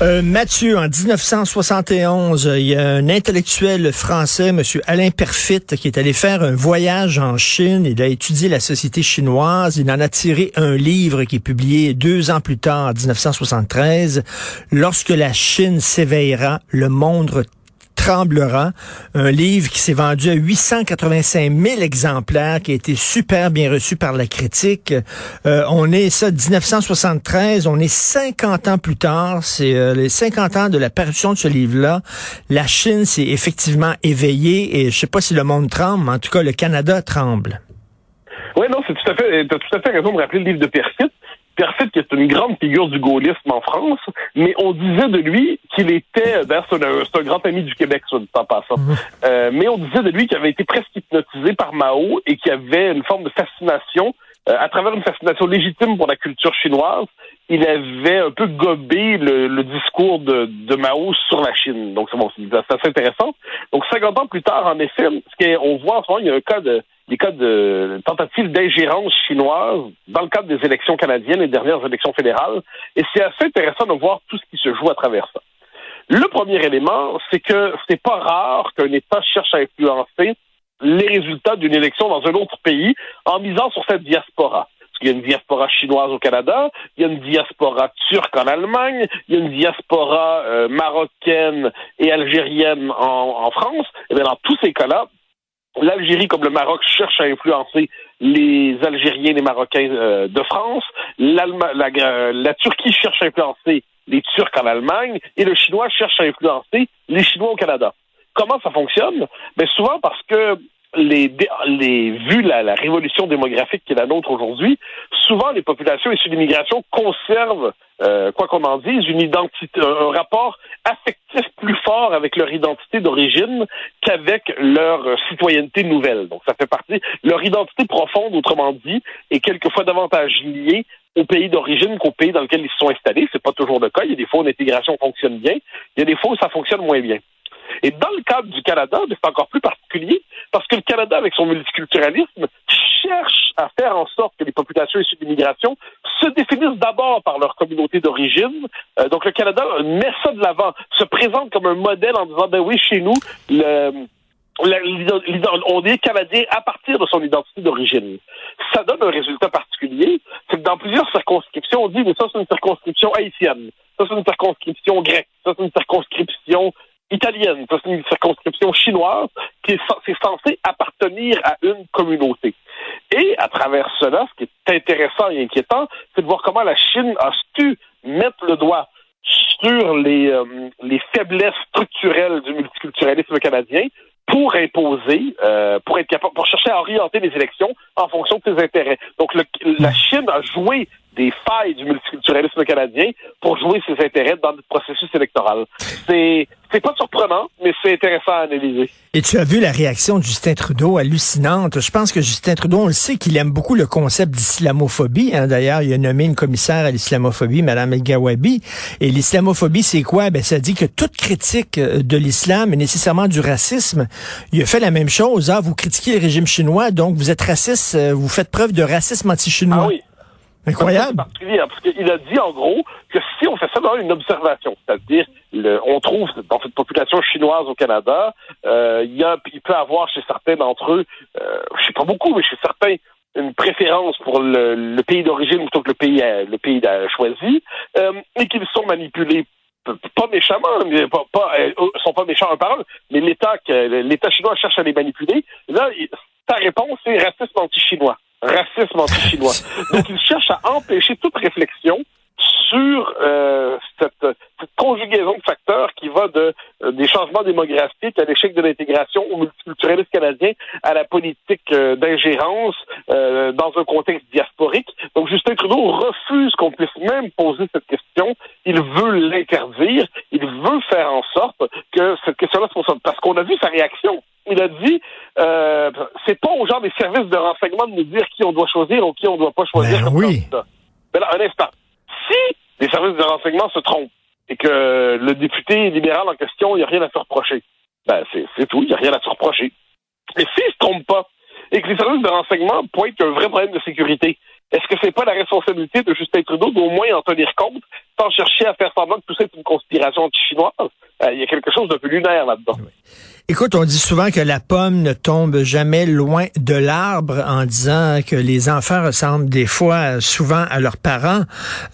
Euh, Mathieu, en 1971, il y a un intellectuel français, M. Alain Perfit, qui est allé faire un voyage en Chine. Il a étudié la société chinoise. Il en a tiré un livre qui est publié deux ans plus tard, en 1973. Lorsque la Chine s'éveillera, le monde tremblera. Un livre qui s'est vendu à 885 000 exemplaires, qui a été super bien reçu par la critique. Euh, on est ça 1973, on est 50 ans plus tard. C'est euh, les 50 ans de la parution de ce livre-là. La Chine s'est effectivement éveillée et je sais pas si le monde tremble, mais en tout cas le Canada tremble. Oui, non, c'est tout à fait, t'as tout à fait raison de rappeler le livre de Perfit. Perfit, qui est une grande figure du gaullisme en France, mais on disait de lui qu'il était, ben, c'est un, un, grand ami du Québec, dit en passant, Mhm. euh, mais on disait de lui qu'il avait été presque hypnotisé par Mao et qu'il avait une forme de fascination, euh, à travers une fascination légitime pour la culture chinoise, il avait un peu gobé le, discours de, de, Mao sur la Chine. Donc, c'est assez intéressant. Donc, 50 ans plus tard, en effet, ce qu'on voit en ce moment, il y a un cas de, des cas de tentative d'ingérence chinoise dans le cadre des élections canadiennes, les dernières élections fédérales. Et c'est assez intéressant de voir tout ce qui se joue à travers ça. Le premier élément, c'est que c'est pas rare qu'un État cherche à influencer les résultats d'une élection dans un autre pays en misant sur cette diaspora. Il y a une diaspora chinoise au Canada, il y a une diaspora turque en Allemagne, il y a une diaspora euh, marocaine et algérienne en, France. Et bien dans tous ces cas-là, l'Algérie comme le Maroc cherche à influencer les Algériens et les Marocains euh, de France, la, euh, la Turquie cherche à influencer les Turcs en Allemagne et le Chinois cherche à influencer les Chinois au Canada. Comment ça fonctionne? Ben souvent parce que les, les vu la, la, révolution démographique qui est la nôtre aujourd'hui, souvent les populations issues d'immigration conservent, euh, quoi qu'on en dise, une identité, un rapport affectif plus fort avec leur identité d'origine qu'avec leur citoyenneté nouvelle. Donc ça fait partie leur identité profonde, autrement dit, est quelquefois davantage liée au pays d'origine qu'au pays dans lequel ils se sont installés. C'est pas toujours le cas. Il y a des fois où l'intégration fonctionne bien, il y a des fois où ça fonctionne moins bien. Et dans le cadre du Canada, c'est encore plus particulier parce que le Canada, avec son multiculturalisme, cherche à faire en sorte que les populations issues d'immigration se définissent d'abord par leur communauté d'origine. Euh, donc le Canada met ça de l'avant, se présente comme un modèle en disant, ben oui, chez nous, le, on est canadien à partir de son identité d'origine. Ça donne un résultat particulier, c'est que dans plusieurs circonscriptions, on dit, mais ça c'est une circonscription haïtienne, ça c'est une circonscription grecque, ça c'est une circonscription italienne, c'est une circonscription chinoise qui est, censée appartenir à une communauté. Et à travers cela, ce qui est intéressant et inquiétant, c'est de voir comment la Chine a su mettre le doigt sur les, euh, les faiblesses structurelles du multiculturalisme canadien pour imposer, euh, pour être capable, pour chercher à orienter les élections en fonction de ses intérêts. Donc la Chine a joué des failles du multiculturalisme canadien pour jouer ses intérêts dans le processus électoral. C'est c'est pas surprenant, mais c'est intéressant à analyser. Et tu as vu la réaction de Justin Trudeau hallucinante. Je pense que Justin Trudeau, on le sait qu'il aime beaucoup le concept d'islamophobie. Hein. D'ailleurs, il a nommé une commissaire à l'islamophobie, Mme El Gawabi. Et l'islamophobie, c'est quoi? Ben, ça dit que toute critique de l'islam est nécessairement du racisme. Il a fait la même chose. Hein. Vous critiquez le régime chinois, donc vous êtes raciste, vous faites preuve de racisme anti-chinois. Ah oui. Incroyable. particulier, parce qu'il a dit en gros que si on fait dans une observation, c'est-à-dire on trouve dans cette population chinoise au Canada, euh, il y peut avoir chez certains d'entre eux, euh, je sais pas beaucoup, mais chez certains une préférence pour le, pays d'origine plutôt que le pays le pays choisi, euh, et qu'ils sont manipulés pas méchamment, mais pas, euh, sont pas méchants en parole, mais l'État l'État chinois cherche à les manipuler. Là, sa réponse c'est racisme anti-chinois racisme anti-chinois. Donc, il cherche à empêcher toute réflexion sur euh, cette, cette, conjugaison de facteurs qui va de euh, des changements démographiques à l'échec de l'intégration au multiculturalisme canadien à la politique euh, d'ingérence dans un contexte diasporique. Donc Justin Trudeau refuse qu'on puisse même poser cette question. Il veut l'interdire. Il veut faire en sorte que cette question-là se pose. Parce qu'on a vu sa réaction il a dit euh, c'est pas aux gens des services de renseignement de nous dire qui on doit choisir ou qui on doit pas choisir ben comme oui. Mais là, un instant. Si les services de renseignement se trompent et que le député libéral en question, il n'y a rien à se reprocher. Ben, c'est tout, il n'y a rien à se reprocher. Et s'il ne se trompe pas, et que les services de renseignement pointent un vrai problème de sécurité, est-ce que c'est pas la responsabilité de Justin Trudeau d'au moins en tenir compte, sans chercher à faire semblant que tout ça est une conspiration anti-chinoise? Euh, il y a quelque chose d'un peu lunaire là-dedans. Écoute, on dit souvent que la pomme ne tombe jamais loin de l'arbre en disant que les enfants ressemblent des fois souvent à leurs parents.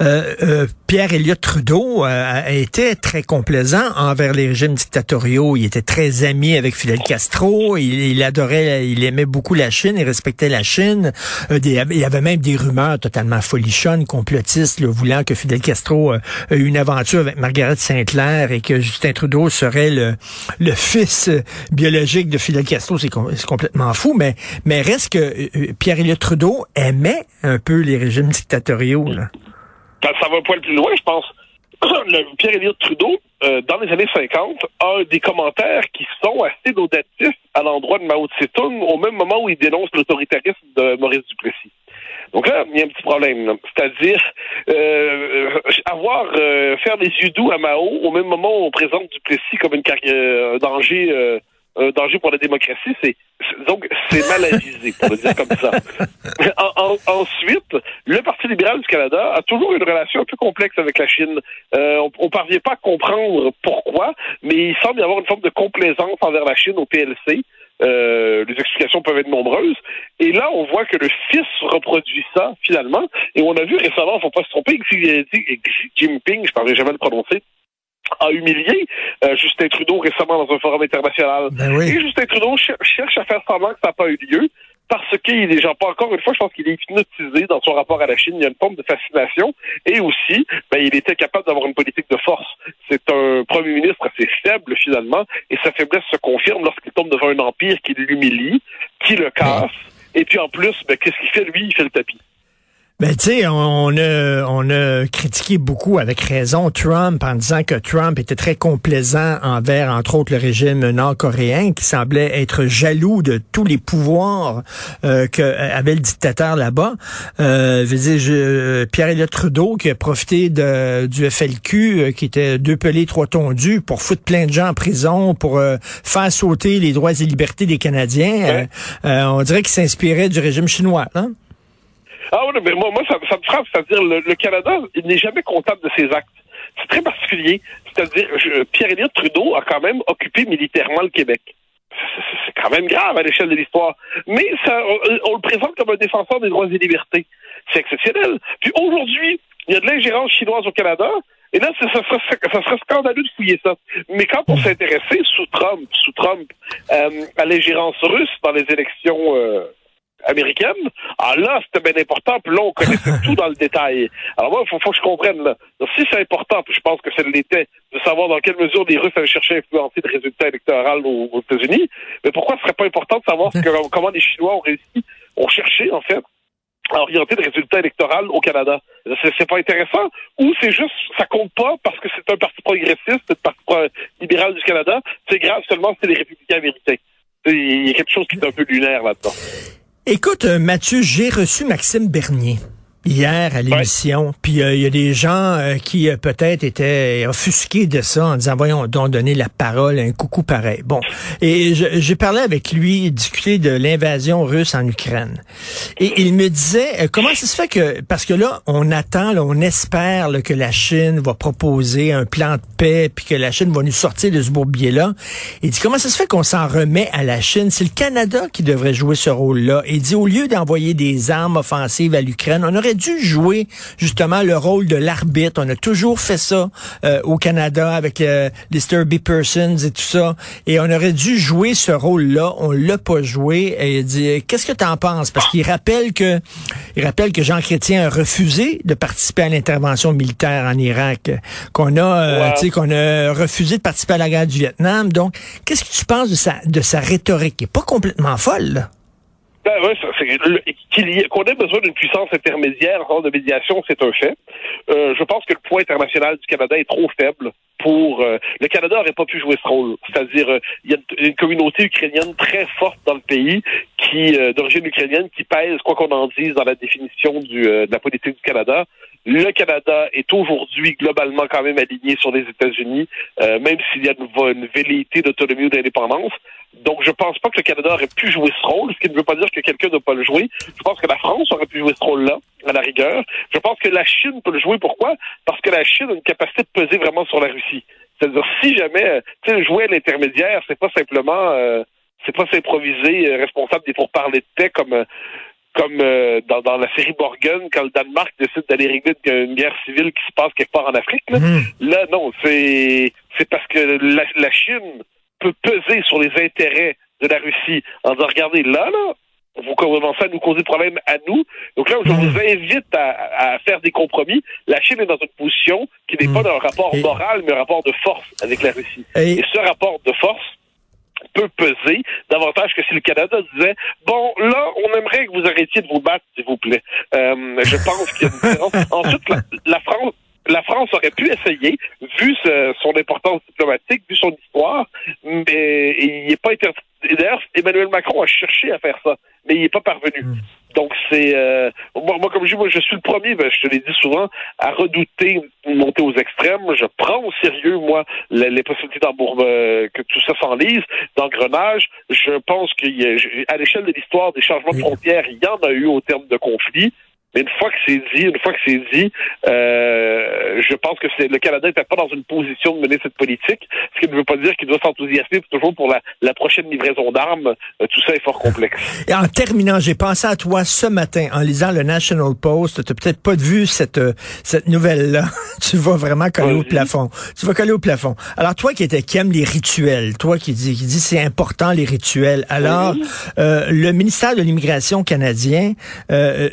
Euh, euh, Pierre Elliott Trudeau a été très complaisant envers les régimes dictatoriaux. Il était très ami avec Fidel Castro. Il, adorait, il aimait beaucoup la Chine. Il respectait la Chine. il y avait même des rumeurs totalement folichonnes, complotistes, voulant que Fidel Castro ait eu une aventure avec Margaret Saint-Clair et que Justin Trudeau serait le fils biologique de Fidel Castro, c'est complètement fou, mais, mais reste que euh, Pierre-Éliott Trudeau aimait un peu les régimes dictatoriaux. Là. Ça, va un poil plus loin, je pense. Pierre-Éliott Trudeau, euh, dans les années 50, a des commentaires qui sont assez laudatifs à l'endroit de Mao Tse-tung au même moment où il dénonce l'autoritarisme de Maurice Duplessis. Donc là, il y a un petit problème. C'est-à-dire euh, avoir faire des yeux doux à Mao au même moment où on présente Duplessis comme une un danger un danger pour la démocratie, c'est donc c'est mal avisé, pour le dire comme ça. ensuite, le Parti libéral du Canada a toujours une relation un peu complexe avec la Chine. Euh, on, ne parvient pas à comprendre pourquoi, mais il semble y avoir une forme de complaisance envers la Chine au PLC. Euh, les explications peuvent être nombreuses. Et là, on voit que le fils reproduit ça, finalement. Et on a vu récemment, faut pas se tromper, Xi Jinping, je ne parlerai jamais le prononcer, a humilié euh, Justin Trudeau récemment dans un forum international. Ben Et Justin Trudeau cherche à faire semblant que ça n'a pas eu lieu parce qu'il est déjà pas encore une fois, je pense qu'il est hypnotisé dans son rapport à la Chine. Il y a une forme de fascination et aussi, ben, il était capable d'avoir une politique de force. C'est un premier ministre assez faible finalement et sa faiblesse se confirme lorsqu'il tombe devant un empire qui l'humilie, qui le casse. Et puis en plus, ben, qu'est-ce qu'il fait? Lui Il fait le tapis. Ben, tu sais, on, a, on a critiqué beaucoup, avec raison, Trump en disant que Trump était très complaisant envers, entre autres, le régime nord-coréen, qui semblait être jaloux de tous les pouvoirs euh, que euh, avait le dictateur là-bas. Euh, je veux dire, Pierre-Éliott Trudeau, qui a profité de, du FLQ, euh, qui était deux pelés, trois tondus, pour foutre plein de gens en prison, pour faire sauter les droits et libertés des Canadiens. on dirait qu'il s'inspirait du régime chinois, hein? Ah oui, mais moi, moi ça, ça me frappe, c'est-à-dire le, le Canada, il n'est jamais comptable de ses actes. C'est très particulier. C'est-à-dire, Pierre-Éliott Trudeau a quand même occupé militairement le Québec. C'est quand même grave à l'échelle de l'histoire. Mais ça, on, le présente comme un défenseur des droits et libertés. C'est exceptionnel. Puis aujourd'hui, il y a de l'ingérence chinoise au Canada. Et là, ça, serait, ça serait scandaleux de fouiller ça. Mais quand on s'intéressait sous Trump, sous Trump, euh, à l'ingérence russe dans les élections euh, américaine. Ah là, c'était bien important, puis là, on connaissait tout dans le détail. Alors moi, il faut, faut, que je comprenne. Là. Donc, si c'est important, puis je pense que c'est l'était, de savoir dans quelle mesure les Russes allaient chercher à influencer le résultat électoral aux, États-Unis, mais pourquoi ce serait pas important de savoir que, comment les Chinois ont réussi, ont cherché, en fait, à orienter le résultat électoral au Canada? C'est pas intéressant ou c'est juste ça compte pas parce que c'est un parti progressiste, un parti libéral du Canada. C'est grave seulement si c'est les républicains américains. Il y a quelque chose qui est un peu lunaire là-dedans. Écoute, euh, Mathieu, j'ai reçu Maxime Bernier hier à l'émission. Puis euh, il y a des gens euh, qui euh, peut-être étaient offusqués de ça en disant voyons donc donner la parole à un coucou pareil. Bon, et j'ai parlé avec lui, discuté de l'invasion russe en Ukraine. Et il me disait comment ça se fait que parce que là on attend, là, on espère que la Chine va proposer un plan de paix puis que la Chine va nous sortir de ce bourbier là. Il dit comment ça se fait qu'on s'en remet à la Chine? C'est le Canada qui devrait jouer ce rôle-là. Il dit au lieu d'envoyer des armes offensives à l'Ukraine, on aurait dû jouer justement le rôle de l'arbitre. On a toujours fait ça euh, au Canada avec euh, les Sturby Persons et tout ça. Et on aurait dû jouer ce rôle-là. On l'a pas joué. Et il dit, qu'est-ce que tu en penses? Parce qu'il rappelle que, il rappelle que Jean Chrétien a refusé de participer à l'intervention militaire en Irak, qu'on a, euh, tu sais, qu'on a refusé de participer à la guerre du Vietnam. Donc, qu'est-ce que tu penses de sa, de sa rhétorique? qui est pas complètement folle, là. Ben qu'on ait besoin d'une puissance intermédiaire en de médiation, c'est un fait. Euh, je pense que le poids international du Canada est trop faible pour euh, le Canada n'aurait pas pu jouer ce rôle. C'est-à-dire, euh, il y a une communauté ukrainienne très forte dans le pays qui d'origine ukrainienne qui pèse quoi qu'on en dise dans la définition du, de la politique du Canada. le Canada est aujourd'hui globalement quand même aligné sur les États-Unis, euh, même s'il y a une, une velléité d'autonomie ou d'indépendance. Donc, je pense pas que le Canada aurait pu jouer ce rôle, ce qui ne veut pas dire que quelqu'un ne pas le jouer. Je pense que la France aurait pu jouer ce rôle-là, à la rigueur. Je pense que la Chine peut le jouer. Pourquoi? Parce que la Chine a une capacité de peser vraiment sur la Russie. C'est-à-dire, si jamais, tu sais, jouer à l'intermédiaire, c'est pas simplement, euh, c'est pas s'improviser euh, responsable des pourparlers de paix comme, euh, comme dans, dans, la série Borgen, quand le Danemark décide d'aller régler une, guerre civile qui se passe quelque part en Afrique. Là, mmh. là non, c'est c'est parce que la, la Chine peut peser sur les intérêts de la Russie en disant regardez là là vous commencez à nous causer des problèmes à nous. Donc là, je vous invite à, à, faire des compromis. La Chine est dans une position qui n'est pas hmm. dans un rapport moral, mais un rapport de force avec la Russie. Et, ce rapport de force peut peser davantage que si le Canada disait bon là on aimerait que vous arrêtiez de vous battre s'il vous plaît. Euh, je pense qu'il y a une différence. Ensuite la, la France la France aurait pu essayer, vu son importance diplomatique, vu son histoire, mais il n'est pas interdit. D'ailleurs, Emmanuel Macron a cherché à faire ça, mais il n'est pas parvenu. Hmm. Donc c'est euh, moi, moi, comme je dis, moi je suis le premier, ben, je te l'ai dit souvent, à redouter une montée aux extrêmes. Je prends au sérieux moi les, possibilités euh, que tout ça s'enlise, d'engrenage. Je pense qu'à l'échelle de l'histoire des changements de frontières, il y en a eu au terme de conflits. Mais une fois que c'est dit, une fois que c'est dit, euh, je pense que le Canada n'était pas dans une position de mener cette politique, ce qui ne veut pas dire qu'il doit s'enthousiasmer toujours pour la, la prochaine livraison d'armes. Euh, tout ça est fort complexe. Et en terminant, j'ai pensé à toi ce matin en lisant le National Post. Tu n'as peut-être pas vu cette, euh, cette nouvelle-là. tu vas vraiment coller au plafond. Tu vas coller au plafond. Alors toi qui, étais, qui aime les rituels, toi qui dis, qui dis c'est important les rituels. Alors, euh, le ministère de l'immigration canadien euh,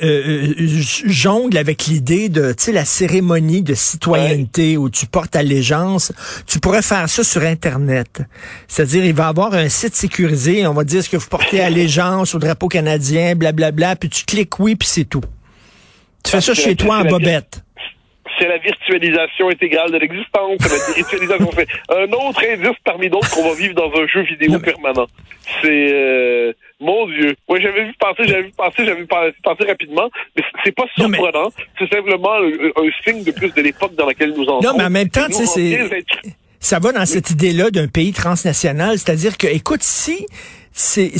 jongle avec l'idée de, tu sais, la cérémonie de citoyenneté où tu portes allégeance. Tu pourrais faire ça sur Internet. C'est-à-dire, il va avoir un site sécurisé. On va dire ce que vous portez allégeance au drapeau canadien, blablabla. Bla, bla, puis tu cliques oui, puis c'est tout. Tu fais ça chez toi en bobette c'est la virtualisation intégrale de l'existence, la virtualisation. un autre indice parmi d'autres qu'on va vivre dans un jeu vidéo permanent. C'est euh, mon Dieu. Moi, j'avais vu passer, j'avais vu passer, j'avais vu passer rapidement, mais c'est pas surprenant. C'est simplement un, signe de plus de l'époque dans laquelle nous en sommes. Non, mais en même temps, tu sais, c'est ça va dans cette idée-là d'un pays transnational, c'est-à-dire que, écoute, si c'est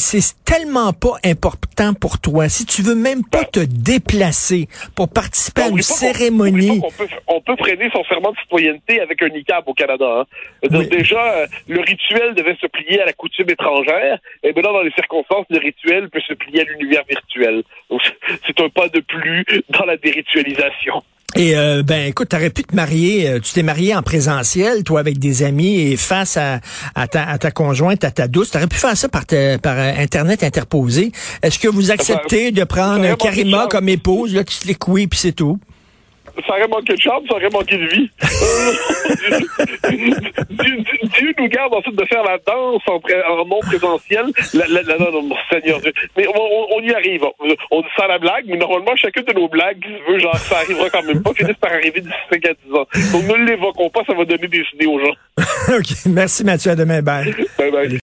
tellement pas important pour toi. Si tu veux même pas te déplacer pour participer à une cérémonie. On, peut, on peut freiner son serment de citoyenneté avec un niqab au Canada. Hein. Déjà, euh, le rituel devait se plier à la coutume étrangère. Et maintenant, dans les circonstances, le rituel peut se plier à l'univers virtuel. C'est un pas de plus dans la déritualisation. Et euh, ben écoute, t'aurais pu te marier, euh, tu t'es marié en présentiel, toi avec des amis et face à, à, ta, à ta conjointe, à ta douce, t'aurais pu faire ça par, par euh, internet interposé. Est-ce que vous acceptez de prendre Karima comme épouse, là, tu te les couilles puis c'est tout? Ça aurait manqué de charme, ça aurait manqué de vie. Dieu, nous garde ensuite de faire la danse en, en non présentiel. La, la, la, non, non, Seigneur Dieu. Mais on, on, y arrive. On dit ça à la blague, mais normalement, chacune de nos blagues veut, genre, ça arrivera quand même pas, finisse par arriver d'ici 5 à 10 ans. Donc ne l'évoquons pas, ça va donner des idées aux gens. OK. Merci Mathieu. À demain. Bye. Bye bye.